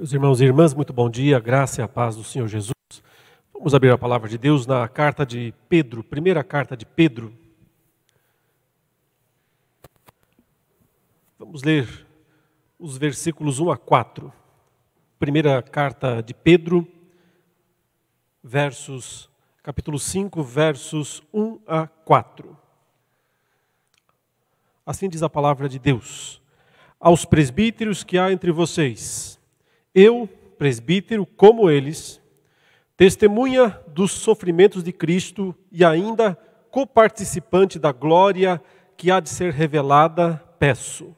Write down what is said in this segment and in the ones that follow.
Meus irmãos e irmãs, muito bom dia, graça e a paz do Senhor Jesus. Vamos abrir a palavra de Deus na carta de Pedro, primeira carta de Pedro. Vamos ler os versículos 1 a 4. Primeira carta de Pedro, versos, capítulo 5, versos 1 a 4. Assim diz a palavra de Deus: Aos presbíteros que há entre vocês, eu, presbítero, como eles, testemunha dos sofrimentos de Cristo e ainda coparticipante da glória que há de ser revelada, peço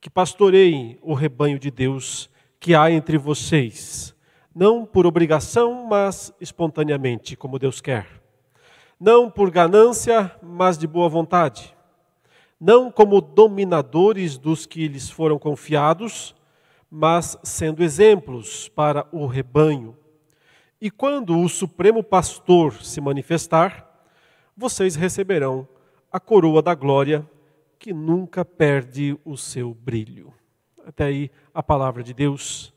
que pastoreiem o rebanho de Deus que há entre vocês, não por obrigação, mas espontaneamente, como Deus quer. Não por ganância, mas de boa vontade. Não como dominadores dos que lhes foram confiados, mas sendo exemplos para o rebanho. E quando o Supremo Pastor se manifestar, vocês receberão a coroa da glória que nunca perde o seu brilho. Até aí a palavra de Deus.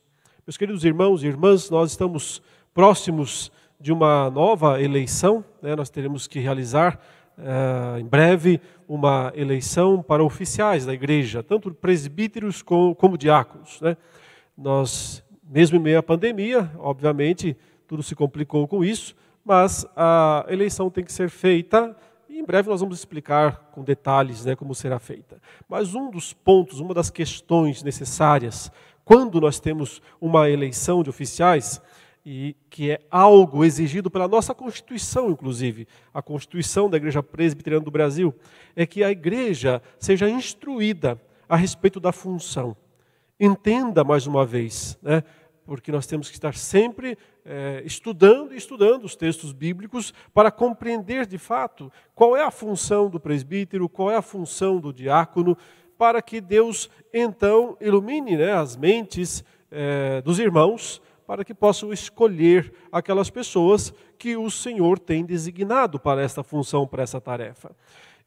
Meus queridos irmãos e irmãs, nós estamos próximos de uma nova eleição, né? nós teremos que realizar uh, em breve uma eleição para oficiais da igreja, tanto presbíteros como, como diáconos. Né? Nós, mesmo em meio à pandemia, obviamente, tudo se complicou com isso, mas a eleição tem que ser feita e em breve nós vamos explicar com detalhes né, como será feita. Mas um dos pontos, uma das questões necessárias quando nós temos uma eleição de oficiais, e que é algo exigido pela nossa Constituição, inclusive, a Constituição da Igreja Presbiteriana do Brasil, é que a igreja seja instruída a respeito da função. Entenda mais uma vez, né? porque nós temos que estar sempre é, estudando e estudando os textos bíblicos para compreender de fato qual é a função do presbítero, qual é a função do diácono, para que Deus então ilumine né, as mentes é, dos irmãos para que possam escolher aquelas pessoas que o Senhor tem designado para esta função, para essa tarefa.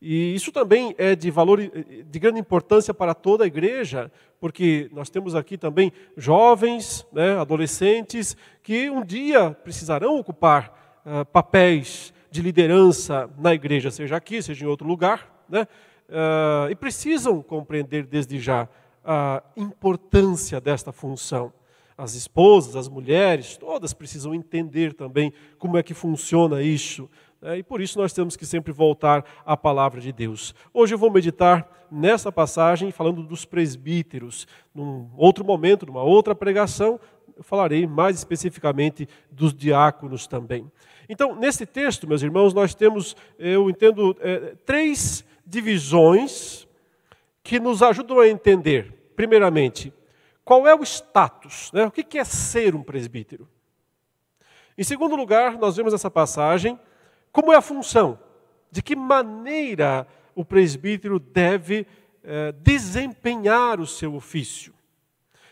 E isso também é de valor, de grande importância para toda a igreja, porque nós temos aqui também jovens, né, adolescentes, que um dia precisarão ocupar uh, papéis de liderança na igreja, seja aqui, seja em outro lugar, né, uh, e precisam compreender desde já a importância desta função as esposas, as mulheres, todas precisam entender também como é que funciona isso. Né? E por isso nós temos que sempre voltar à palavra de Deus. Hoje eu vou meditar nessa passagem falando dos presbíteros. Num outro momento, numa outra pregação, eu falarei mais especificamente dos diáconos também. Então, nesse texto, meus irmãos, nós temos, eu entendo, é, três divisões que nos ajudam a entender. Primeiramente, qual é o status? Né? O que é ser um presbítero? Em segundo lugar, nós vemos essa passagem, como é a função? De que maneira o presbítero deve eh, desempenhar o seu ofício?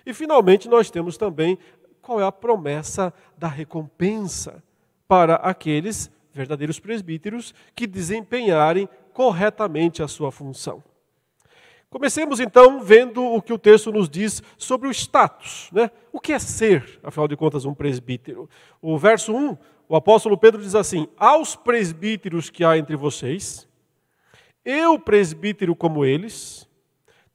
E finalmente, nós temos também qual é a promessa da recompensa para aqueles verdadeiros presbíteros que desempenharem corretamente a sua função. Comecemos então vendo o que o texto nos diz sobre o status. Né? O que é ser, afinal de contas, um presbítero? O verso 1, o apóstolo Pedro diz assim: Aos presbíteros que há entre vocês, eu, presbítero como eles,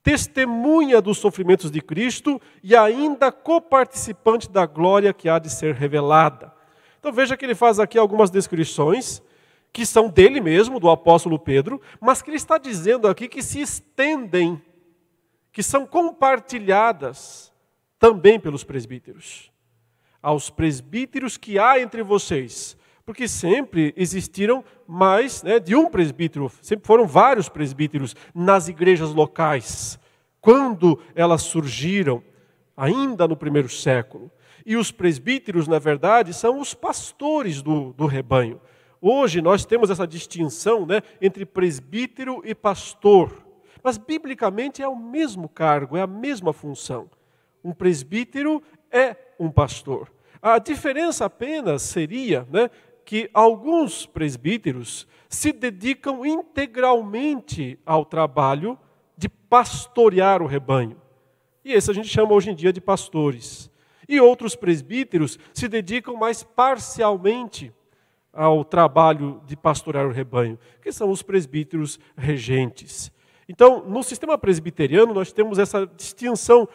testemunha dos sofrimentos de Cristo e ainda coparticipante da glória que há de ser revelada. Então veja que ele faz aqui algumas descrições que são dele mesmo, do apóstolo Pedro, mas que ele está dizendo aqui que se estendem, que são compartilhadas também pelos presbíteros. Aos presbíteros que há entre vocês, porque sempre existiram mais né, de um presbítero, sempre foram vários presbíteros nas igrejas locais, quando elas surgiram, ainda no primeiro século. E os presbíteros, na verdade, são os pastores do, do rebanho. Hoje nós temos essa distinção né, entre presbítero e pastor. Mas biblicamente é o mesmo cargo, é a mesma função. Um presbítero é um pastor. A diferença apenas seria né, que alguns presbíteros se dedicam integralmente ao trabalho de pastorear o rebanho. E esse a gente chama hoje em dia de pastores. E outros presbíteros se dedicam mais parcialmente ao trabalho de pastorear o rebanho, que são os presbíteros regentes. Então, no sistema presbiteriano, nós temos essa distinção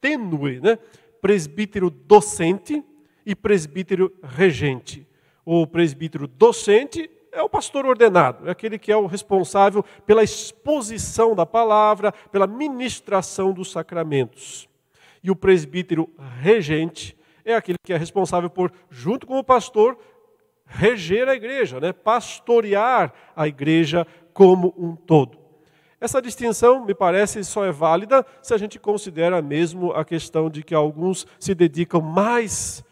tênue, né? presbítero docente e presbítero regente. O presbítero docente é o pastor ordenado, é aquele que é o responsável pela exposição da palavra, pela ministração dos sacramentos. E o presbítero regente é aquele que é responsável por, junto com o pastor, reger a igreja, né? pastorear a igreja como um todo. Essa distinção, me parece, só é válida se a gente considera mesmo a questão de que alguns se dedicam mais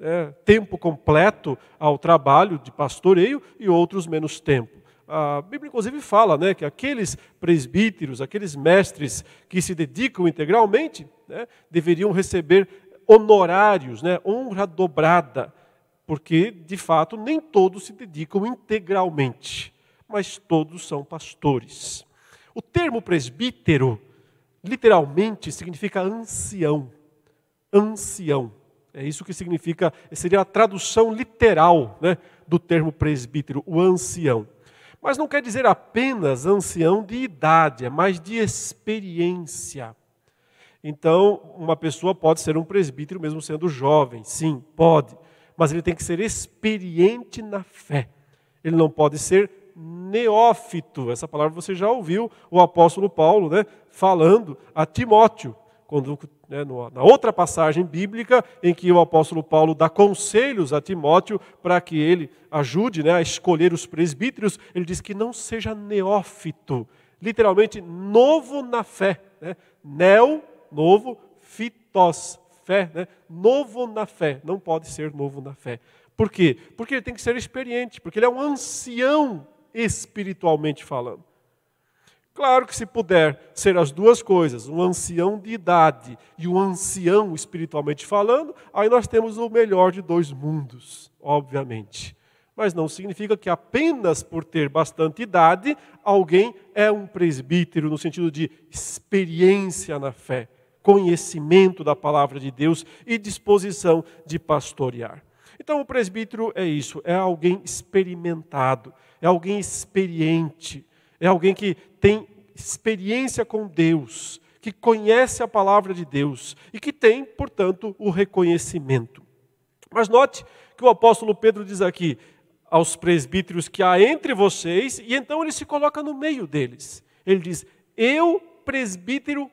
é, tempo completo ao trabalho de pastoreio e outros menos tempo. A Bíblia, inclusive, fala né, que aqueles presbíteros, aqueles mestres que se dedicam integralmente, né, deveriam receber honorários, né, honra dobrada, porque, de fato, nem todos se dedicam integralmente, mas todos são pastores. O termo presbítero, literalmente, significa ancião. Ancião. É isso que significa, seria a tradução literal né, do termo presbítero, o ancião. Mas não quer dizer apenas ancião de idade, é mais de experiência. Então, uma pessoa pode ser um presbítero mesmo sendo jovem, sim, pode, mas ele tem que ser experiente na fé. Ele não pode ser neófito. Essa palavra você já ouviu o apóstolo Paulo né, falando a Timóteo, quando, né, na outra passagem bíblica em que o apóstolo Paulo dá conselhos a Timóteo para que ele ajude né, a escolher os presbíteros, ele diz que não seja neófito, literalmente novo na fé. Né? Neo, novo, fitos, fé, né? novo na fé, não pode ser novo na fé. Por quê? Porque ele tem que ser experiente, porque ele é um ancião espiritualmente falando. Claro que se puder ser as duas coisas, um ancião de idade e um ancião espiritualmente falando, aí nós temos o melhor de dois mundos, obviamente. Mas não significa que apenas por ter bastante idade, alguém é um presbítero no sentido de experiência na fé, conhecimento da palavra de Deus e disposição de pastorear. Então, o presbítero é isso, é alguém experimentado, é alguém experiente, é alguém que tem experiência com Deus, que conhece a palavra de Deus e que tem, portanto, o reconhecimento. Mas note que o apóstolo Pedro diz aqui aos presbíteros que há entre vocês, e então ele se coloca no meio deles. Ele diz: Eu, presbítero,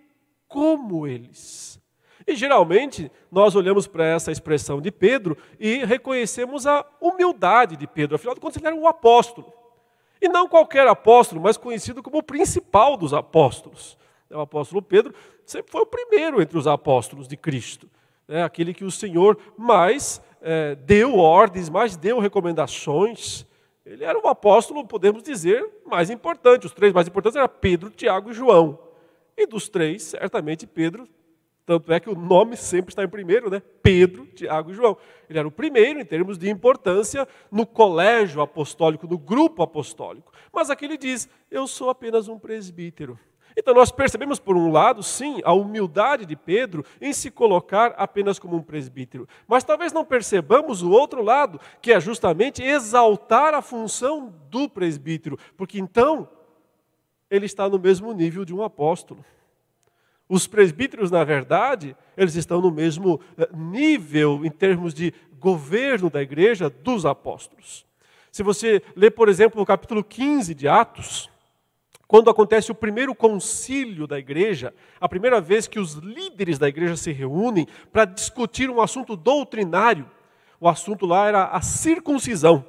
como eles. E geralmente nós olhamos para essa expressão de Pedro e reconhecemos a humildade de Pedro, afinal de contas ele era um apóstolo. E não qualquer apóstolo, mas conhecido como o principal dos apóstolos. O apóstolo Pedro sempre foi o primeiro entre os apóstolos de Cristo. É aquele que o Senhor mais é, deu ordens, mais deu recomendações. Ele era o apóstolo, podemos dizer, mais importante. Os três mais importantes eram Pedro, Tiago e João. E dos três, certamente Pedro tanto é que o nome sempre está em primeiro, né? Pedro, Tiago e João. Ele era o primeiro em termos de importância no colégio apostólico, no grupo apostólico. Mas aqui ele diz: Eu sou apenas um presbítero. Então nós percebemos, por um lado, sim, a humildade de Pedro em se colocar apenas como um presbítero. Mas talvez não percebamos o outro lado, que é justamente exaltar a função do presbítero, porque então ele está no mesmo nível de um apóstolo. Os presbíteros, na verdade, eles estão no mesmo eh, nível em termos de governo da igreja dos apóstolos. Se você ler, por exemplo, o capítulo 15 de Atos, quando acontece o primeiro concílio da igreja, a primeira vez que os líderes da igreja se reúnem para discutir um assunto doutrinário, o assunto lá era a circuncisão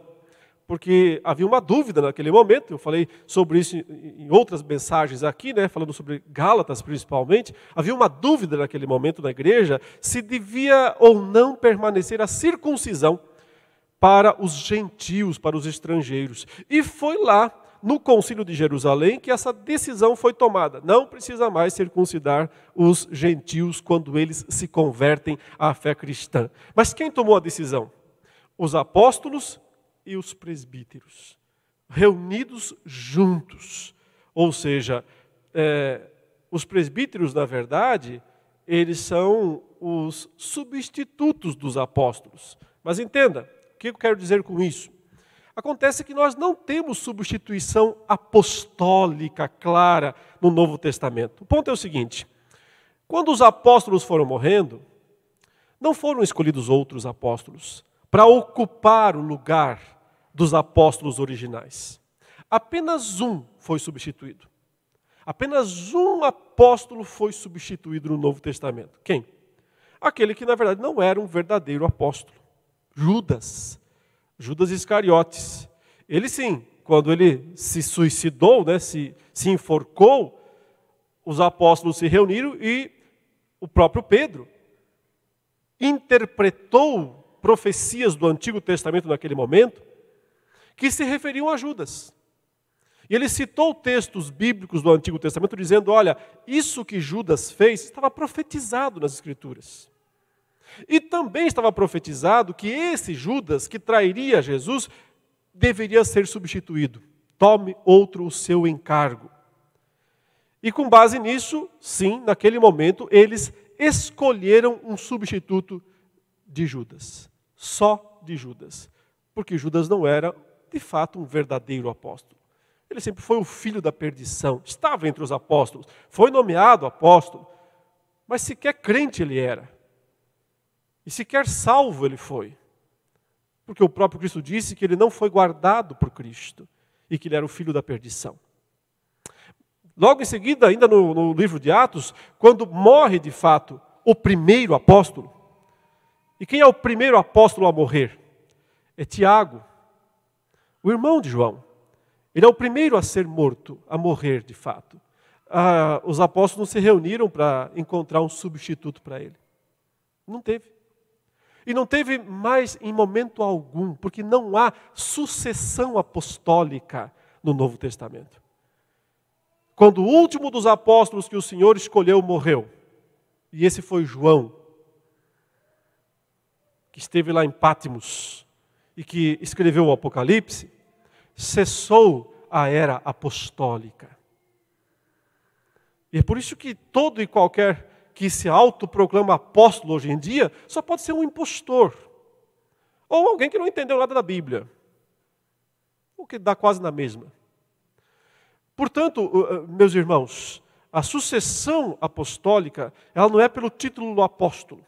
porque havia uma dúvida naquele momento, eu falei sobre isso em outras mensagens aqui, né, falando sobre Gálatas principalmente, havia uma dúvida naquele momento na igreja se devia ou não permanecer a circuncisão para os gentios, para os estrangeiros. E foi lá, no concílio de Jerusalém, que essa decisão foi tomada. Não precisa mais circuncidar os gentios quando eles se convertem à fé cristã. Mas quem tomou a decisão? Os apóstolos e os presbíteros, reunidos juntos. Ou seja, é, os presbíteros, na verdade, eles são os substitutos dos apóstolos. Mas entenda, o que eu quero dizer com isso? Acontece que nós não temos substituição apostólica clara no Novo Testamento. O ponto é o seguinte: quando os apóstolos foram morrendo, não foram escolhidos outros apóstolos para ocupar o lugar dos apóstolos originais. Apenas um foi substituído. Apenas um apóstolo foi substituído no Novo Testamento. Quem? Aquele que, na verdade, não era um verdadeiro apóstolo. Judas. Judas Iscariotes. Ele sim, quando ele se suicidou, né, se, se enforcou, os apóstolos se reuniram e o próprio Pedro interpretou profecias do Antigo Testamento naquele momento que se referiam a Judas. E ele citou textos bíblicos do Antigo Testamento dizendo: olha, isso que Judas fez estava profetizado nas Escrituras. E também estava profetizado que esse Judas, que trairia Jesus, deveria ser substituído. Tome outro o seu encargo. E com base nisso, sim, naquele momento, eles escolheram um substituto de Judas. Só de Judas. Porque Judas não era, de fato, um verdadeiro apóstolo. Ele sempre foi o filho da perdição, estava entre os apóstolos, foi nomeado apóstolo, mas sequer crente ele era. E sequer salvo ele foi. Porque o próprio Cristo disse que ele não foi guardado por Cristo e que ele era o filho da perdição. Logo em seguida, ainda no, no livro de Atos, quando morre de fato o primeiro apóstolo, e quem é o primeiro apóstolo a morrer? É Tiago, o irmão de João. Ele é o primeiro a ser morto, a morrer de fato. Ah, os apóstolos se reuniram para encontrar um substituto para ele. Não teve. E não teve mais em momento algum, porque não há sucessão apostólica no Novo Testamento. Quando o último dos apóstolos que o Senhor escolheu morreu, e esse foi João, que esteve lá em Pátimos e que escreveu o Apocalipse, cessou a era apostólica. E é por isso que todo e qualquer que se autoproclama apóstolo hoje em dia só pode ser um impostor. Ou alguém que não entendeu nada da Bíblia. O que dá quase na mesma. Portanto, meus irmãos, a sucessão apostólica, ela não é pelo título do apóstolo,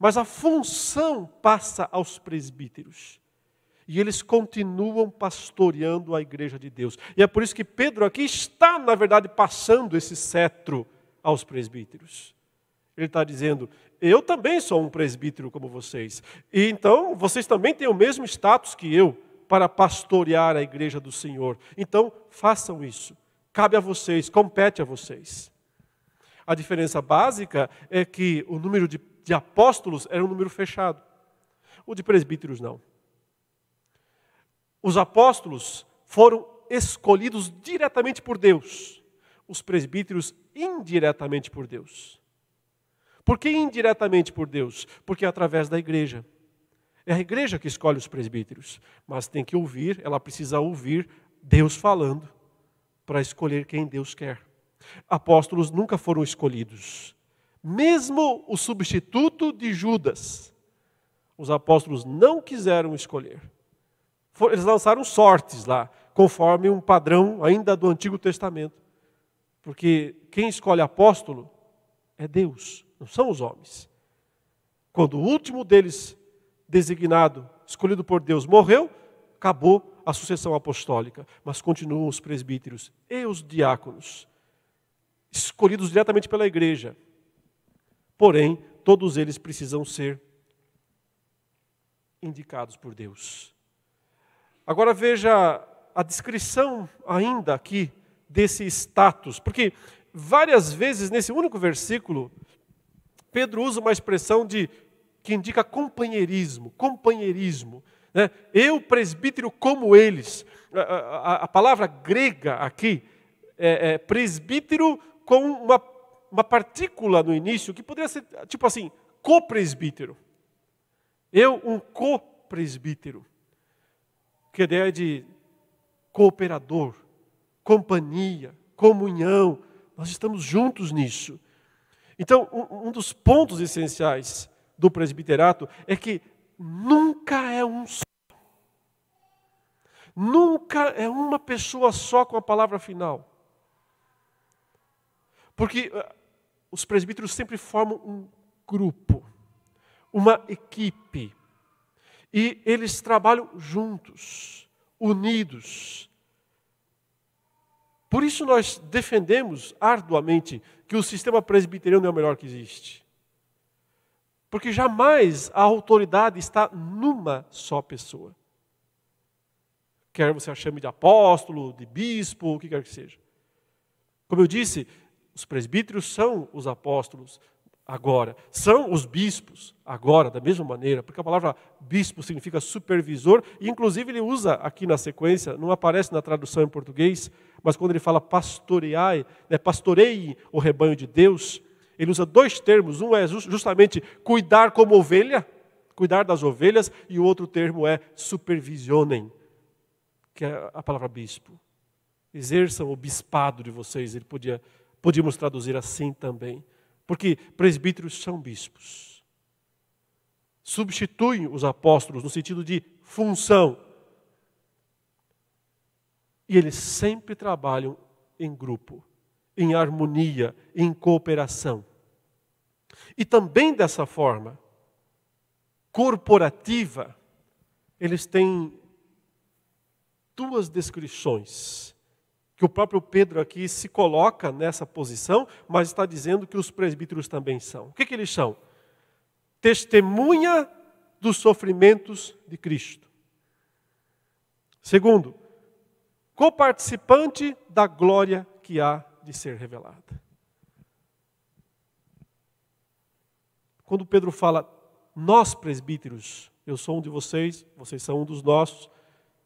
mas a função passa aos presbíteros e eles continuam pastoreando a igreja de Deus. E é por isso que Pedro aqui está, na verdade, passando esse cetro aos presbíteros. Ele está dizendo: Eu também sou um presbítero como vocês. E então vocês também têm o mesmo status que eu para pastorear a igreja do Senhor. Então façam isso. Cabe a vocês, compete a vocês. A diferença básica é que o número de, de apóstolos era um número fechado. O de presbíteros não. Os apóstolos foram escolhidos diretamente por Deus, os presbíteros indiretamente por Deus. Por que indiretamente por Deus? Porque é através da igreja. É a igreja que escolhe os presbíteros, mas tem que ouvir, ela precisa ouvir Deus falando para escolher quem Deus quer. Apóstolos nunca foram escolhidos. Mesmo o substituto de Judas, os apóstolos não quiseram escolher eles lançaram sortes lá, conforme um padrão ainda do Antigo Testamento. Porque quem escolhe apóstolo é Deus, não são os homens. Quando o último deles, designado, escolhido por Deus, morreu, acabou a sucessão apostólica, mas continuam os presbíteros e os diáconos, escolhidos diretamente pela igreja. Porém, todos eles precisam ser indicados por Deus. Agora veja a descrição ainda aqui desse status, porque várias vezes nesse único versículo, Pedro usa uma expressão de que indica companheirismo, companheirismo. Né? Eu, presbítero, como eles. A, a, a palavra grega aqui é, é presbítero com uma, uma partícula no início, que poderia ser tipo assim, co-presbítero. Eu, um co-presbítero que a ideia de cooperador, companhia, comunhão, nós estamos juntos nisso. Então, um, um dos pontos essenciais do presbiterato é que nunca é um só. Nunca é uma pessoa só com a palavra final. Porque os presbíteros sempre formam um grupo, uma equipe. E eles trabalham juntos, unidos. Por isso nós defendemos arduamente que o sistema presbiteriano é o melhor que existe. Porque jamais a autoridade está numa só pessoa. Quer você a chame de apóstolo, de bispo, o que quer que seja. Como eu disse, os presbíteros são os apóstolos agora, são os bispos agora, da mesma maneira, porque a palavra bispo significa supervisor, e inclusive ele usa aqui na sequência, não aparece na tradução em português, mas quando ele fala pastoreai, né, pastorei o rebanho de Deus, ele usa dois termos, um é justamente cuidar como ovelha, cuidar das ovelhas, e o outro termo é supervisionem, que é a palavra bispo. Exerçam o bispado de vocês, ele podia Podíamos traduzir assim também, porque presbíteros são bispos. Substituem os apóstolos no sentido de função. E eles sempre trabalham em grupo, em harmonia, em cooperação. E também dessa forma, corporativa, eles têm duas descrições que o próprio Pedro aqui se coloca nessa posição, mas está dizendo que os presbíteros também são. O que, que eles são? Testemunha dos sofrimentos de Cristo. Segundo, coparticipante da glória que há de ser revelada. Quando Pedro fala, nós presbíteros, eu sou um de vocês, vocês são um dos nossos,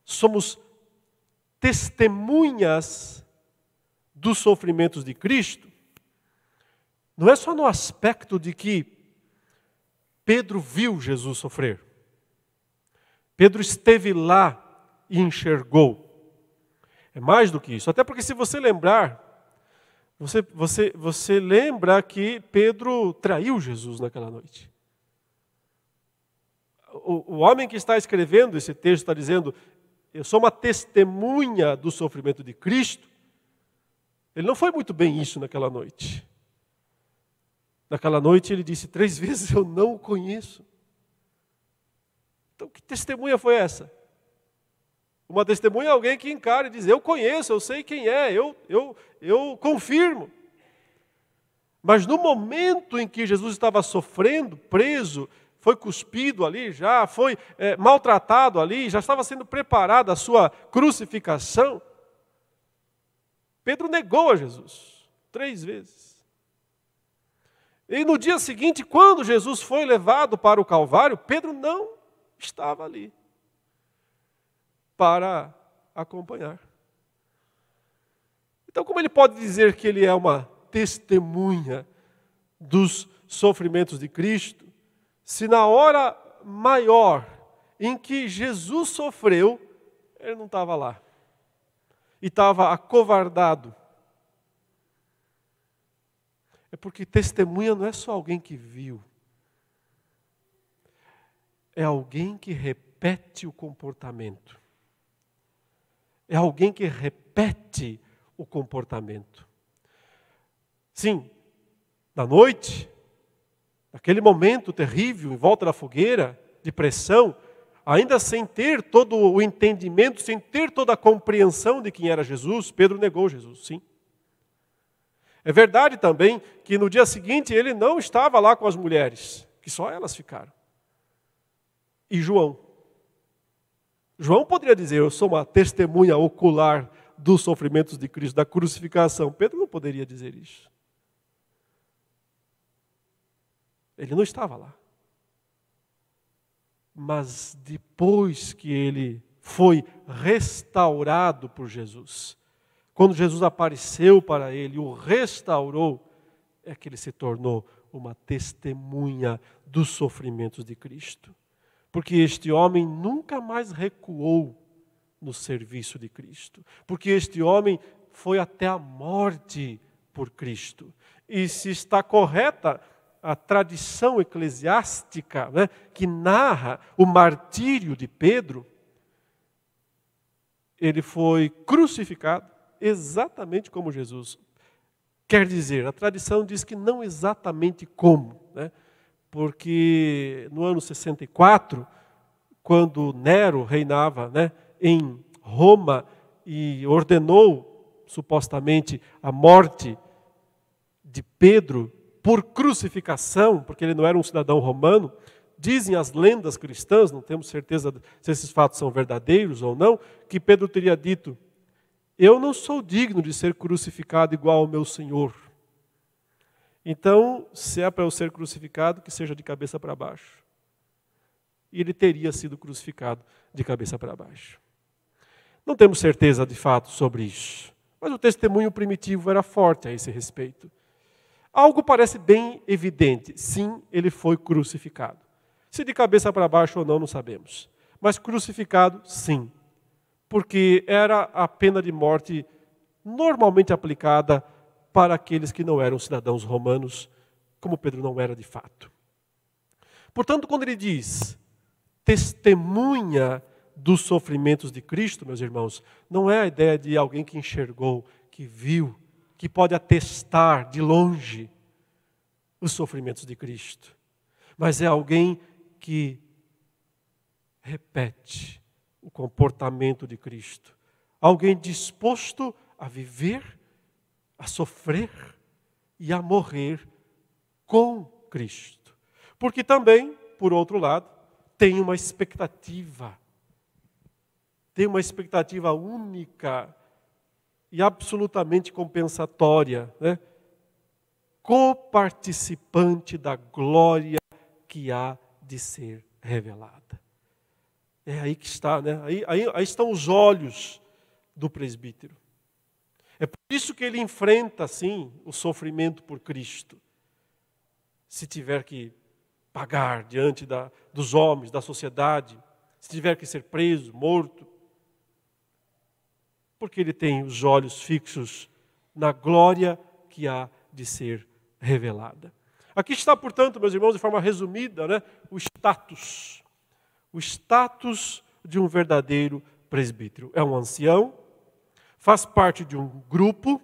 somos testemunhas dos sofrimentos de Cristo, não é só no aspecto de que Pedro viu Jesus sofrer. Pedro esteve lá e enxergou. É mais do que isso. Até porque, se você lembrar, você, você, você lembra que Pedro traiu Jesus naquela noite. O, o homem que está escrevendo esse texto está dizendo: eu sou uma testemunha do sofrimento de Cristo. Ele não foi muito bem isso naquela noite. Naquela noite ele disse três vezes: Eu não o conheço. Então, que testemunha foi essa? Uma testemunha é alguém que encara e diz: Eu conheço, eu sei quem é, eu, eu, eu confirmo. Mas no momento em que Jesus estava sofrendo, preso, foi cuspido ali, já foi é, maltratado ali, já estava sendo preparada a sua crucificação. Pedro negou a Jesus três vezes. E no dia seguinte, quando Jesus foi levado para o Calvário, Pedro não estava ali para acompanhar. Então, como ele pode dizer que ele é uma testemunha dos sofrimentos de Cristo? Se na hora maior em que Jesus sofreu, ele não estava lá. E estava acovardado. É porque testemunha não é só alguém que viu. É alguém que repete o comportamento. É alguém que repete o comportamento. Sim, na noite, naquele momento terrível, em volta da fogueira, de pressão, ainda sem ter todo o entendimento, sem ter toda a compreensão de quem era Jesus, Pedro negou Jesus, sim. É verdade também que no dia seguinte ele não estava lá com as mulheres, que só elas ficaram. E João. João poderia dizer: Eu sou uma testemunha ocular dos sofrimentos de Cristo, da crucificação. Pedro não poderia dizer isso. Ele não estava lá. Mas depois que ele foi restaurado por Jesus, quando Jesus apareceu para ele, o restaurou, é que ele se tornou uma testemunha dos sofrimentos de Cristo. Porque este homem nunca mais recuou no serviço de Cristo. Porque este homem foi até a morte por Cristo. E se está correta a tradição eclesiástica né, que narra o martírio de Pedro, ele foi crucificado exatamente como Jesus. Quer dizer, a tradição diz que não exatamente como, né? porque no ano 64, quando Nero reinava né, em Roma e ordenou supostamente a morte de Pedro por crucificação, porque ele não era um cidadão romano, dizem as lendas cristãs, não temos certeza se esses fatos são verdadeiros ou não, que Pedro teria dito: Eu não sou digno de ser crucificado igual ao meu Senhor. Então, se é para eu ser crucificado, que seja de cabeça para baixo. E ele teria sido crucificado de cabeça para baixo. Não temos certeza de fato sobre isso, mas o testemunho primitivo era forte a esse respeito. Algo parece bem evidente: sim, ele foi crucificado. Se de cabeça para baixo ou não, não sabemos. Mas crucificado, sim. Porque era a pena de morte normalmente aplicada para aqueles que não eram cidadãos romanos, como Pedro não era de fato. Portanto, quando ele diz testemunha dos sofrimentos de Cristo, meus irmãos, não é a ideia de alguém que enxergou, que viu, que pode atestar de longe os sofrimentos de Cristo, mas é alguém que repete o comportamento de Cristo, alguém disposto a viver, a sofrer e a morrer com Cristo. Porque também, por outro lado, tem uma expectativa. Tem uma expectativa única e absolutamente compensatória, né? coparticipante da glória que há de ser revelada. É aí que está, né? aí, aí, aí estão os olhos do presbítero. É por isso que ele enfrenta, sim, o sofrimento por Cristo. Se tiver que pagar diante da, dos homens, da sociedade, se tiver que ser preso, morto, porque ele tem os olhos fixos na glória que há de ser revelada. Aqui está, portanto, meus irmãos, de forma resumida, né, o status. O status de um verdadeiro presbítero. É um ancião, faz parte de um grupo,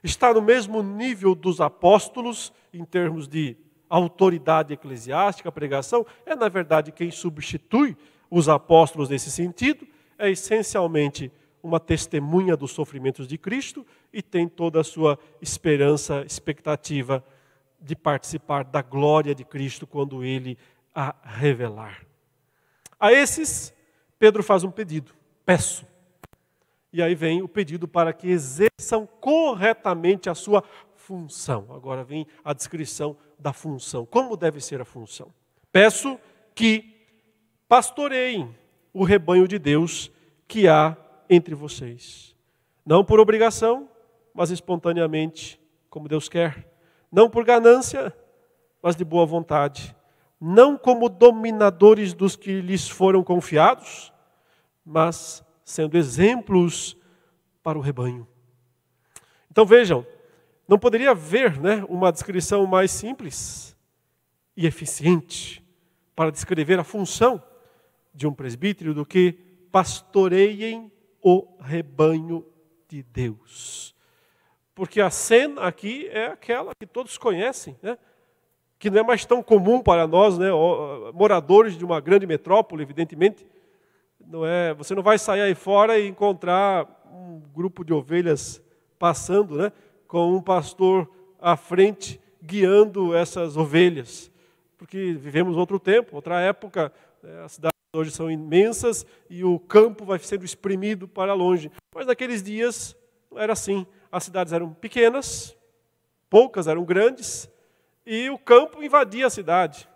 está no mesmo nível dos apóstolos em termos de autoridade eclesiástica, pregação, é na verdade quem substitui os apóstolos nesse sentido, é essencialmente uma testemunha dos sofrimentos de Cristo e tem toda a sua esperança, expectativa de participar da glória de Cristo quando ele a revelar. A esses, Pedro faz um pedido: peço. E aí vem o pedido para que exerçam corretamente a sua função. Agora vem a descrição da função. Como deve ser a função? Peço que pastoreiem o rebanho de Deus que há entre vocês. Não por obrigação, mas espontaneamente, como Deus quer. Não por ganância, mas de boa vontade. Não como dominadores dos que lhes foram confiados, mas sendo exemplos para o rebanho. Então vejam, não poderia haver né, uma descrição mais simples e eficiente para descrever a função de um presbítero do que pastoreiem o rebanho de Deus. Porque a cena aqui é aquela que todos conhecem, né? que não é mais tão comum para nós, né? moradores de uma grande metrópole, evidentemente. Não é, você não vai sair aí fora e encontrar um grupo de ovelhas passando, né? com um pastor à frente guiando essas ovelhas. Porque vivemos outro tempo, outra época, né? a cidade hoje são imensas e o campo vai sendo exprimido para longe. Mas naqueles dias não era assim. As cidades eram pequenas, poucas eram grandes, e o campo invadia a cidade.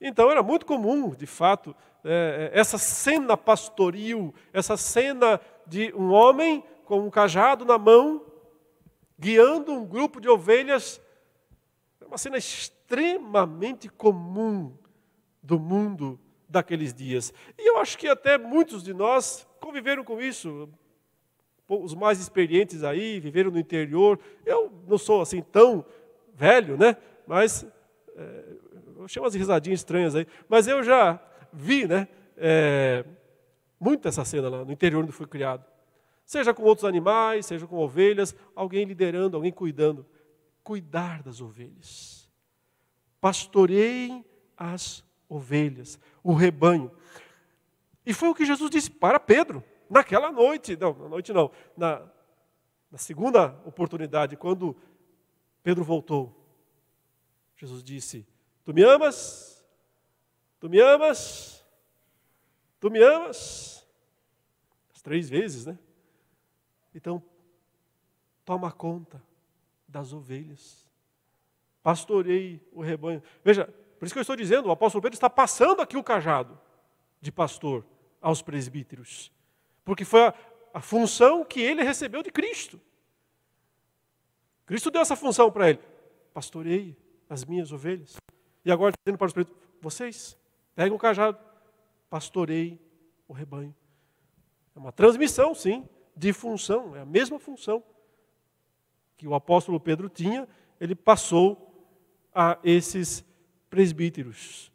Então era muito comum, de fato, é, é essa cena pastoril, essa cena de um homem com um cajado na mão, guiando um grupo de ovelhas. É uma cena extremamente comum do mundo daqueles dias. E eu acho que até muitos de nós conviveram com isso. os mais experientes aí, viveram no interior. Eu não sou assim tão velho, né? Mas é, eu chamo umas risadinhas estranhas aí. Mas eu já vi, né? É, muito essa cena lá no interior onde fui criado. Seja com outros animais, seja com ovelhas, alguém liderando, alguém cuidando. Cuidar das ovelhas. Pastoreiem as ovelhas, o rebanho. E foi o que Jesus disse para Pedro, naquela noite, não, na noite não, na, na segunda oportunidade, quando Pedro voltou. Jesus disse: Tu me amas? Tu me amas? Tu me amas? As três vezes, né? Então, toma conta das ovelhas. Pastorei o rebanho. Veja, por isso que eu estou dizendo, o apóstolo Pedro está passando aqui o cajado de pastor aos presbíteros. Porque foi a, a função que ele recebeu de Cristo. Cristo deu essa função para ele. Pastorei as minhas ovelhas. E agora está dizendo para os presbíteros, vocês, peguem o cajado, pastorei o rebanho. É uma transmissão, sim, de função, é a mesma função que o apóstolo Pedro tinha, ele passou a esses presbíteros.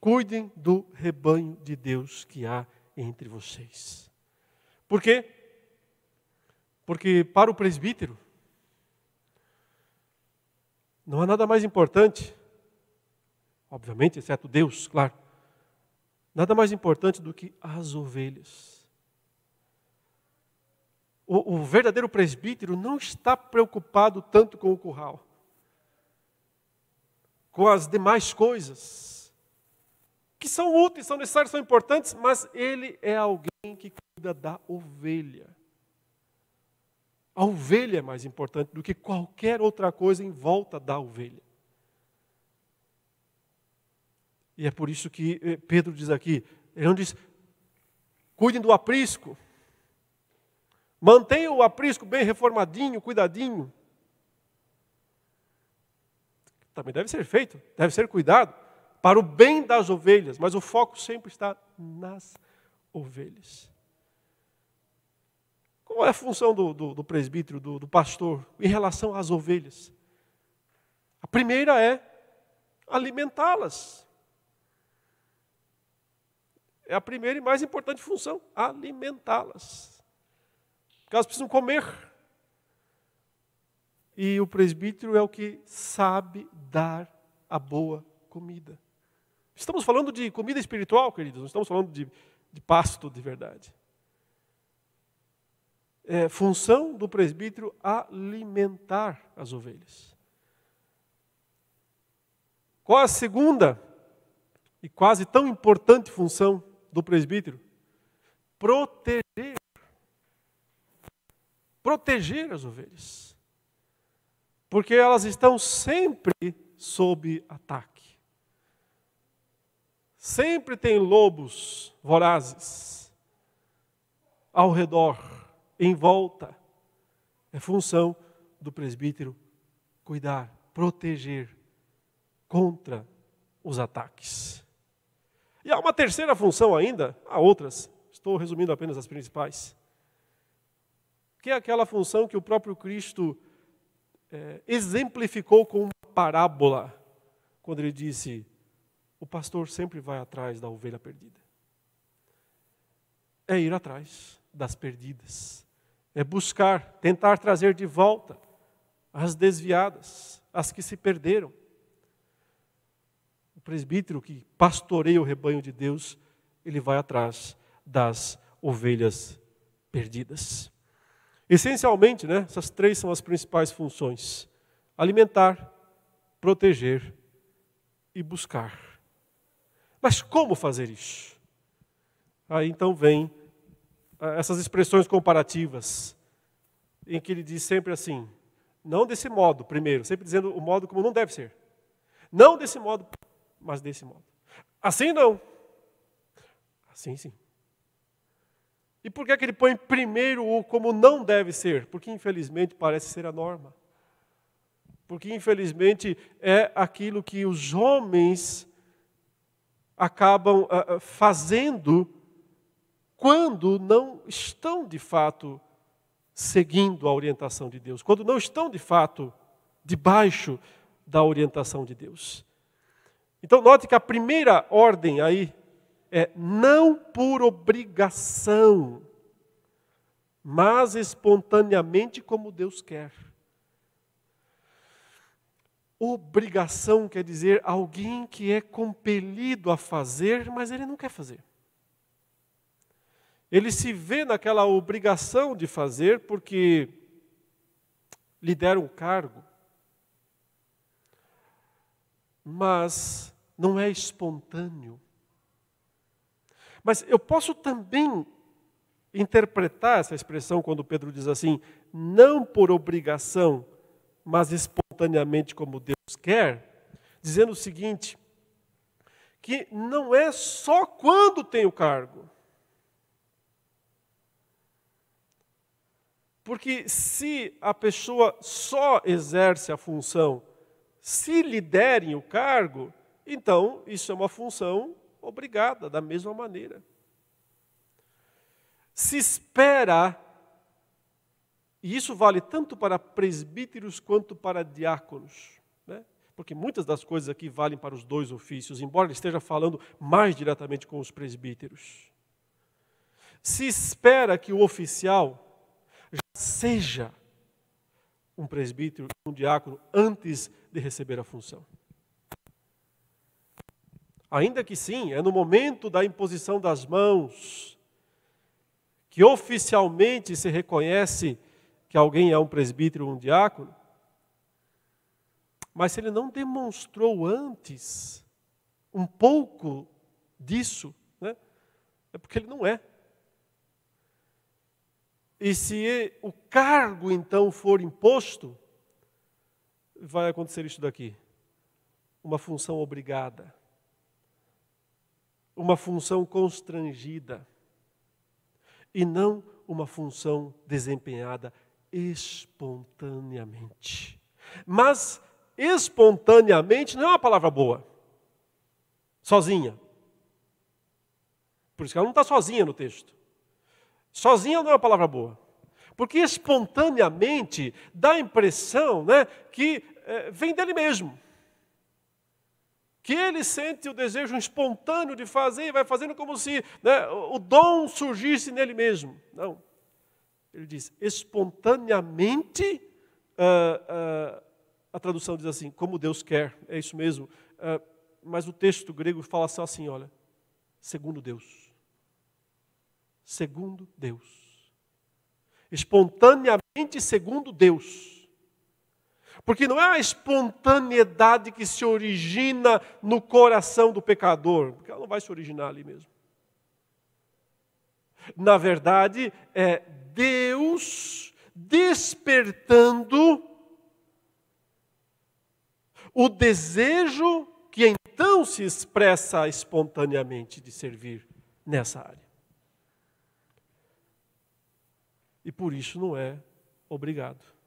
Cuidem do rebanho de Deus que há entre vocês. Por quê? Porque para o presbítero, não há nada mais importante, obviamente, exceto Deus, claro, nada mais importante do que as ovelhas o, o verdadeiro presbítero não está preocupado tanto com o curral, com as demais coisas, que são úteis, são necessárias, são importantes, mas ele é alguém que cuida da ovelha. A ovelha é mais importante do que qualquer outra coisa em volta da ovelha. E é por isso que eh, Pedro diz aqui, ele não diz, cuidem do aprisco, Mantenha o aprisco bem reformadinho, cuidadinho. Também deve ser feito, deve ser cuidado para o bem das ovelhas, mas o foco sempre está nas ovelhas. Qual é a função do, do, do presbítero, do, do pastor, em relação às ovelhas? A primeira é alimentá-las. É a primeira e mais importante função, alimentá-las. Porque elas precisam comer. E o presbítero é o que sabe dar a boa comida. Estamos falando de comida espiritual, queridos, não estamos falando de, de pasto de verdade. É função do presbítero alimentar as ovelhas. Qual a segunda e quase tão importante função do presbítero? Proteger proteger as ovelhas. Porque elas estão sempre sob ataque. Sempre tem lobos vorazes ao redor, em volta. É função do presbítero cuidar, proteger contra os ataques. E há uma terceira função ainda, há outras, estou resumindo apenas as principais que é aquela função que o próprio Cristo é, exemplificou com uma parábola, quando ele disse: O pastor sempre vai atrás da ovelha perdida. É ir atrás das perdidas, é buscar, tentar trazer de volta as desviadas, as que se perderam. O presbítero que pastoreia o rebanho de Deus, ele vai atrás das ovelhas perdidas. Essencialmente, né, essas três são as principais funções: alimentar, proteger e buscar. Mas como fazer isso? Aí então vem ah, essas expressões comparativas, em que ele diz sempre assim: não desse modo, primeiro, sempre dizendo o modo como não deve ser. Não desse modo, mas desse modo. Assim não. Assim sim. E por que, é que ele põe primeiro o como não deve ser? Porque infelizmente parece ser a norma. Porque infelizmente é aquilo que os homens acabam uh, fazendo quando não estão de fato seguindo a orientação de Deus, quando não estão de fato debaixo da orientação de Deus. Então, note que a primeira ordem aí é não por obrigação, mas espontaneamente como Deus quer. Obrigação quer dizer alguém que é compelido a fazer, mas ele não quer fazer. Ele se vê naquela obrigação de fazer porque lhe deram um cargo, mas não é espontâneo. Mas eu posso também interpretar essa expressão quando Pedro diz assim, não por obrigação, mas espontaneamente como Deus quer, dizendo o seguinte: que não é só quando tem o cargo. Porque se a pessoa só exerce a função se lhe derem o cargo, então isso é uma função obrigada, da mesma maneira. Se espera, e isso vale tanto para presbíteros quanto para diáconos, né? porque muitas das coisas aqui valem para os dois ofícios, embora ele esteja falando mais diretamente com os presbíteros. Se espera que o oficial já seja um presbítero, um diácono, antes de receber a função. Ainda que sim, é no momento da imposição das mãos que oficialmente se reconhece que alguém é um presbítero ou um diácono, mas se ele não demonstrou antes um pouco disso, né, é porque ele não é. E se o cargo então for imposto, vai acontecer isso daqui. Uma função obrigada. Uma função constrangida. E não uma função desempenhada espontaneamente. Mas espontaneamente não é uma palavra boa. Sozinha. Por isso que ela não está sozinha no texto. Sozinha não é uma palavra boa. Porque espontaneamente dá a impressão né, que é, vem dele mesmo. Que ele sente o desejo espontâneo de fazer e vai fazendo como se né, o dom surgisse nele mesmo. Não. Ele diz, espontaneamente, uh, uh, a tradução diz assim, como Deus quer, é isso mesmo. Uh, mas o texto grego fala só assim, olha, segundo Deus segundo Deus. Espontaneamente segundo Deus. Porque não é a espontaneidade que se origina no coração do pecador, porque ela não vai se originar ali mesmo. Na verdade, é Deus despertando o desejo que então se expressa espontaneamente de servir nessa área. E por isso não é obrigado.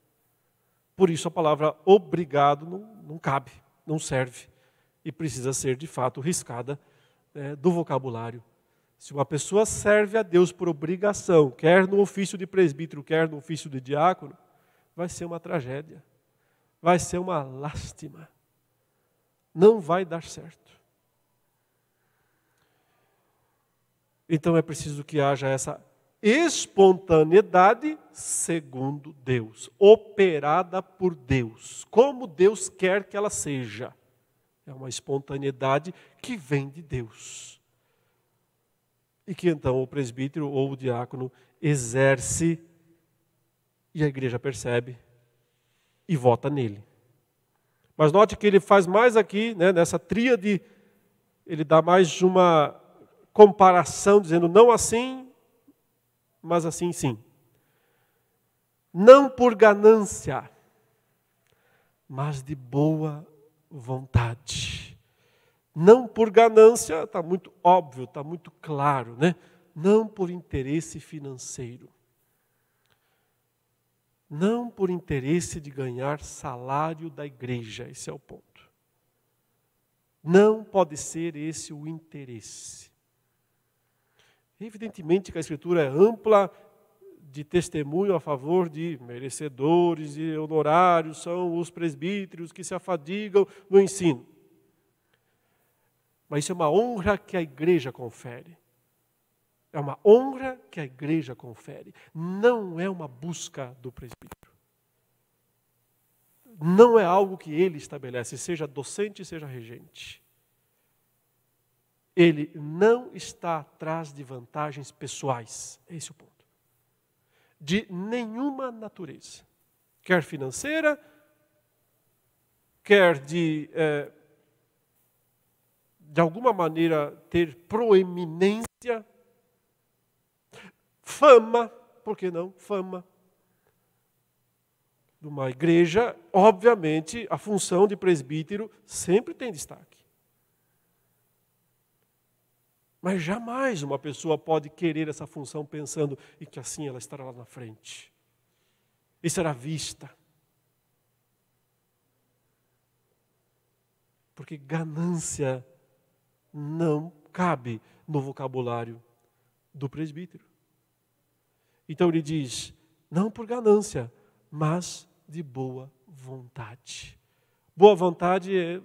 Por isso a palavra obrigado não, não cabe, não serve. E precisa ser de fato riscada né, do vocabulário. Se uma pessoa serve a Deus por obrigação, quer no ofício de presbítero, quer no ofício de diácono, vai ser uma tragédia. Vai ser uma lástima. Não vai dar certo. Então é preciso que haja essa espontaneidade segundo Deus, operada por Deus, como Deus quer que ela seja. É uma espontaneidade que vem de Deus. E que então o presbítero ou o diácono exerce e a igreja percebe e vota nele. Mas note que ele faz mais aqui, né, nessa tríade, ele dá mais uma comparação, dizendo não assim, mas assim sim. Não por ganância, mas de boa vontade. Não por ganância, está muito óbvio, está muito claro, né? Não por interesse financeiro. Não por interesse de ganhar salário da igreja, esse é o ponto. Não pode ser esse o interesse. Evidentemente que a Escritura é ampla de testemunho a favor de merecedores e honorários são os presbíteros que se afadigam no ensino. Mas isso é uma honra que a igreja confere. É uma honra que a igreja confere. Não é uma busca do presbítero. Não é algo que ele estabelece, seja docente, seja regente. Ele não está atrás de vantagens pessoais. Esse é o ponto. De nenhuma natureza. Quer financeira, quer de, é, de alguma maneira, ter proeminência, fama, por que não? Fama. Numa igreja, obviamente, a função de presbítero sempre tem destaque. Mas jamais uma pessoa pode querer essa função pensando e que assim ela estará lá na frente. E será vista. Porque ganância não cabe no vocabulário do presbítero. Então ele diz: não por ganância, mas de boa vontade. Boa vontade é,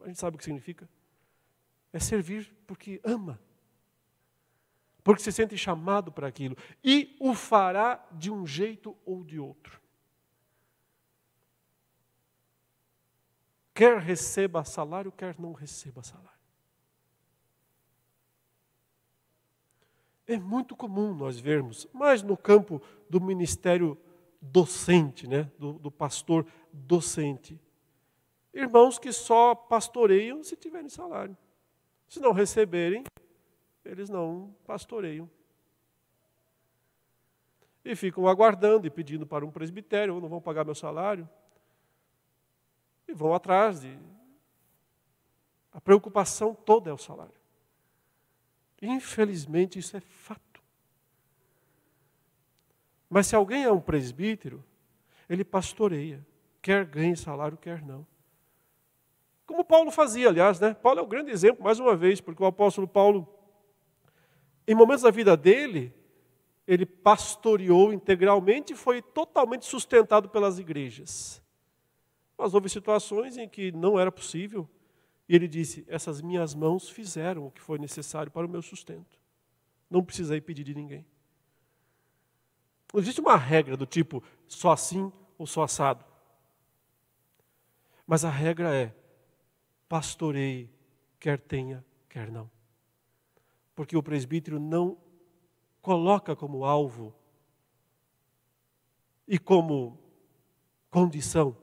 a gente sabe o que significa? É servir porque ama porque se sente chamado para aquilo, e o fará de um jeito ou de outro. Quer receba salário, quer não receba salário. É muito comum nós vermos, mas no campo do ministério docente, né, do, do pastor docente, irmãos que só pastoreiam se tiverem salário. Se não receberem, eles não pastoreiam. E ficam aguardando e pedindo para um presbitério, ou não vão pagar meu salário. E vão atrás de. A preocupação toda é o salário. Infelizmente, isso é fato. Mas se alguém é um presbítero, ele pastoreia, quer ganhe salário, quer não. Como Paulo fazia, aliás, né? Paulo é um grande exemplo, mais uma vez, porque o apóstolo Paulo em momentos da vida dele, ele pastoreou integralmente e foi totalmente sustentado pelas igrejas. Mas houve situações em que não era possível, e ele disse: Essas minhas mãos fizeram o que foi necessário para o meu sustento. Não precisei pedir de ninguém. Não existe uma regra do tipo só assim ou só assado. Mas a regra é: pastorei, quer tenha, quer não porque o presbítero não coloca como alvo e como condição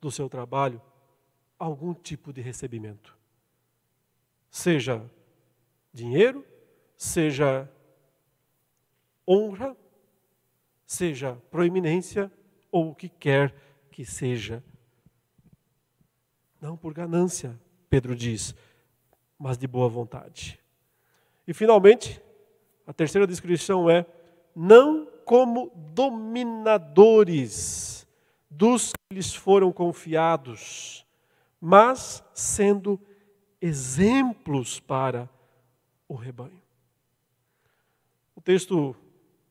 do seu trabalho algum tipo de recebimento. Seja dinheiro, seja honra, seja proeminência ou o que quer que seja. Não por ganância, Pedro diz, mas de boa vontade. E finalmente, a terceira descrição é: não como dominadores dos que lhes foram confiados, mas sendo exemplos para o rebanho. O texto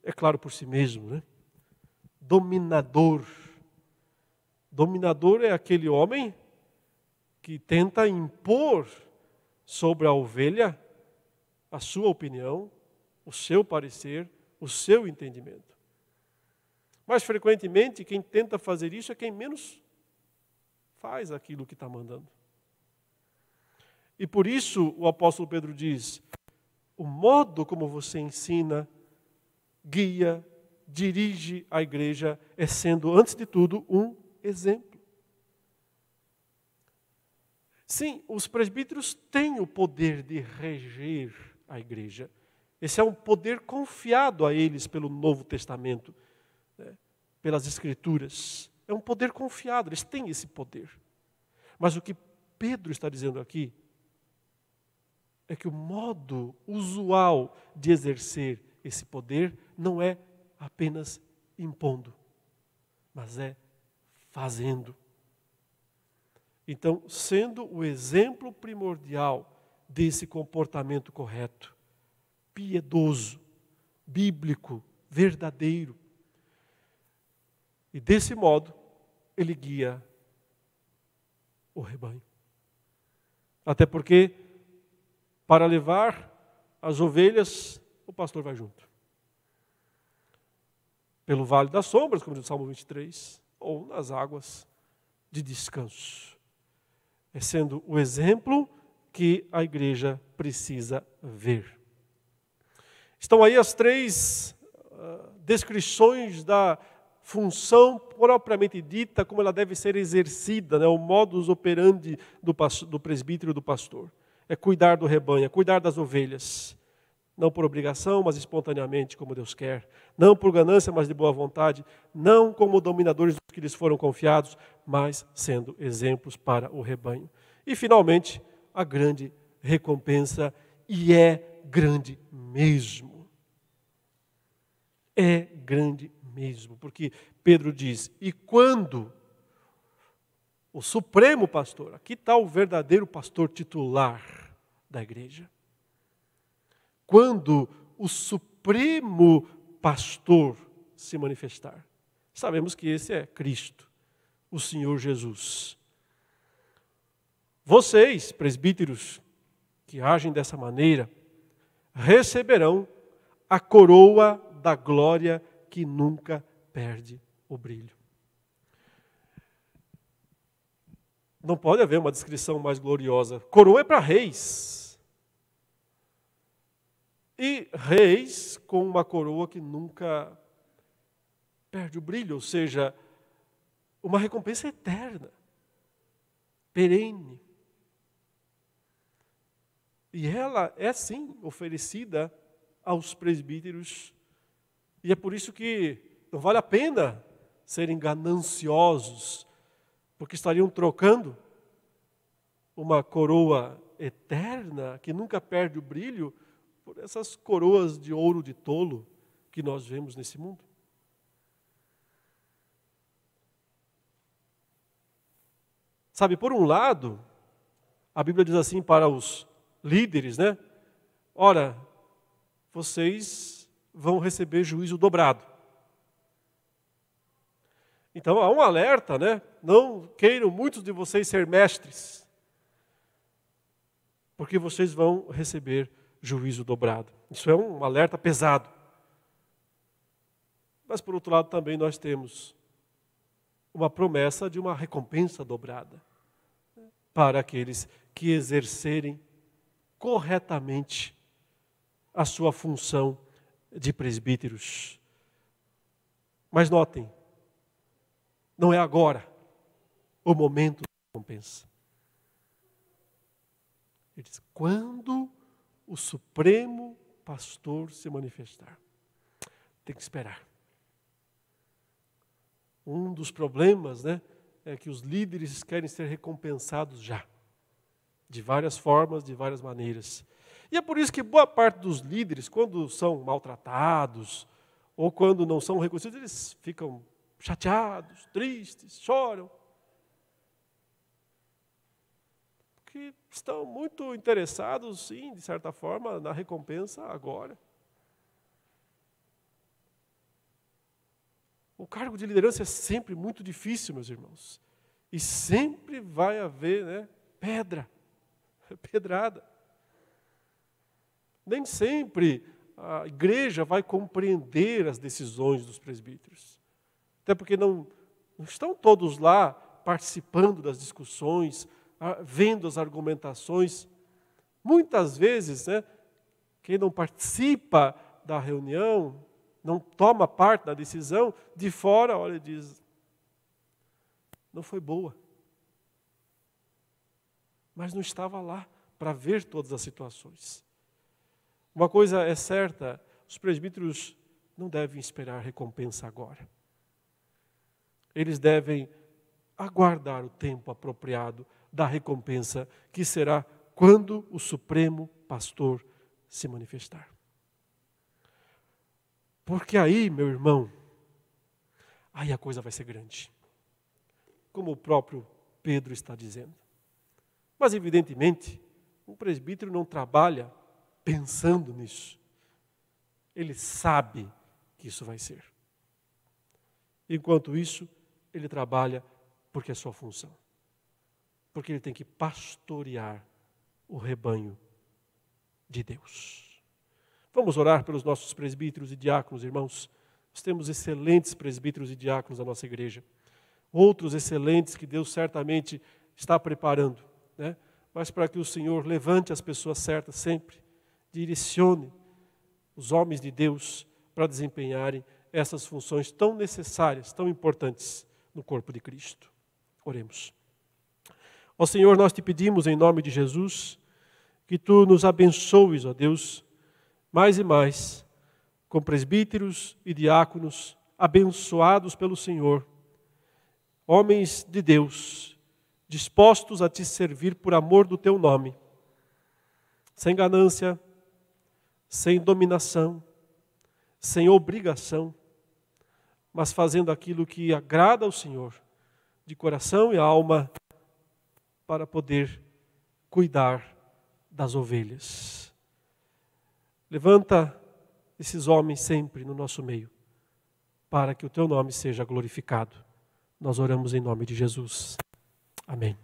é claro por si mesmo, né? Dominador. Dominador é aquele homem que tenta impor sobre a ovelha a sua opinião, o seu parecer, o seu entendimento. Mais frequentemente, quem tenta fazer isso é quem menos faz aquilo que está mandando. E por isso o apóstolo Pedro diz: o modo como você ensina, guia, dirige a igreja é sendo, antes de tudo, um exemplo. Sim, os presbíteros têm o poder de reger a igreja. Esse é um poder confiado a eles pelo Novo Testamento, né, pelas Escrituras. É um poder confiado, eles têm esse poder. Mas o que Pedro está dizendo aqui é que o modo usual de exercer esse poder não é apenas impondo, mas é fazendo. Então, sendo o exemplo primordial desse comportamento correto, piedoso, bíblico, verdadeiro, E desse modo, ele guia o rebanho. Até porque, para levar as ovelhas, o pastor vai junto. Pelo vale das sombras, como diz o Salmo 23, ou nas águas de descanso. É sendo o exemplo que a igreja precisa ver. Estão aí as três uh, descrições da função propriamente dita, como ela deve ser exercida, né, o modus operandi do, do presbítero do pastor. É cuidar do rebanho, é cuidar das ovelhas. Não por obrigação, mas espontaneamente, como Deus quer. Não por ganância, mas de boa vontade. Não como dominadores dos que lhes foram confiados, mas sendo exemplos para o rebanho. E, finalmente, a grande recompensa, e é grande mesmo. É grande mesmo, porque Pedro diz: e quando o supremo pastor, aqui está o verdadeiro pastor titular da igreja, quando o supremo pastor se manifestar, sabemos que esse é Cristo, o Senhor Jesus. Vocês, presbíteros, que agem dessa maneira, receberão a coroa da glória que nunca perde o brilho. Não pode haver uma descrição mais gloriosa. Coroa é para reis. E reis com uma coroa que nunca perde o brilho, ou seja, uma recompensa eterna, perene. E ela é sim oferecida aos presbíteros e é por isso que não vale a pena serem gananciosos, porque estariam trocando uma coroa eterna, que nunca perde o brilho, por essas coroas de ouro de tolo que nós vemos nesse mundo. Sabe, por um lado, a Bíblia diz assim para os líderes, né? Ora, vocês vão receber juízo dobrado. Então há um alerta, né? Não queiram muitos de vocês ser mestres, porque vocês vão receber juízo dobrado. Isso é um alerta pesado. Mas por outro lado também nós temos uma promessa de uma recompensa dobrada para aqueles que exercerem corretamente a sua função de presbíteros. Mas notem, não é agora o momento da recompensa. Ele diz: quando o Supremo Pastor se manifestar. Tem que esperar. Um dos problemas né, é que os líderes querem ser recompensados já, de várias formas, de várias maneiras. E é por isso que boa parte dos líderes, quando são maltratados, ou quando não são reconhecidos, eles ficam chateados, tristes, choram. Porque estão muito interessados, sim, de certa forma, na recompensa agora. O cargo de liderança é sempre muito difícil, meus irmãos. E sempre vai haver né, pedra, pedrada. Nem sempre a igreja vai compreender as decisões dos presbíteros. Até porque não, não estão todos lá participando das discussões, vendo as argumentações. Muitas vezes, né, quem não participa da reunião, não toma parte da decisão, de fora, olha, diz: não foi boa. Mas não estava lá para ver todas as situações. Uma coisa é certa: os presbíteros não devem esperar recompensa agora. Eles devem aguardar o tempo apropriado da recompensa, que será quando o Supremo Pastor se manifestar. Porque aí, meu irmão, aí a coisa vai ser grande. Como o próprio Pedro está dizendo. Mas, evidentemente, um presbítero não trabalha pensando nisso. Ele sabe que isso vai ser. Enquanto isso, ele trabalha porque é sua função. Porque ele tem que pastorear o rebanho de Deus. Vamos orar pelos nossos presbíteros e diáconos, irmãos. Nós temos excelentes presbíteros e diáconos na nossa igreja. Outros excelentes que Deus certamente está preparando, né? Mas para que o Senhor levante as pessoas certas sempre, direcione os homens de Deus para desempenharem essas funções tão necessárias, tão importantes no corpo de Cristo. Oremos. Ó Senhor, nós te pedimos em nome de Jesus que tu nos abençoes, ó Deus, mais e mais, com presbíteros e diáconos abençoados pelo Senhor, homens de Deus, dispostos a te servir por amor do teu nome, sem ganância, sem dominação, sem obrigação, mas fazendo aquilo que agrada ao Senhor, de coração e alma, para poder cuidar das ovelhas. Levanta esses homens sempre no nosso meio, para que o teu nome seja glorificado. Nós oramos em nome de Jesus. Amém.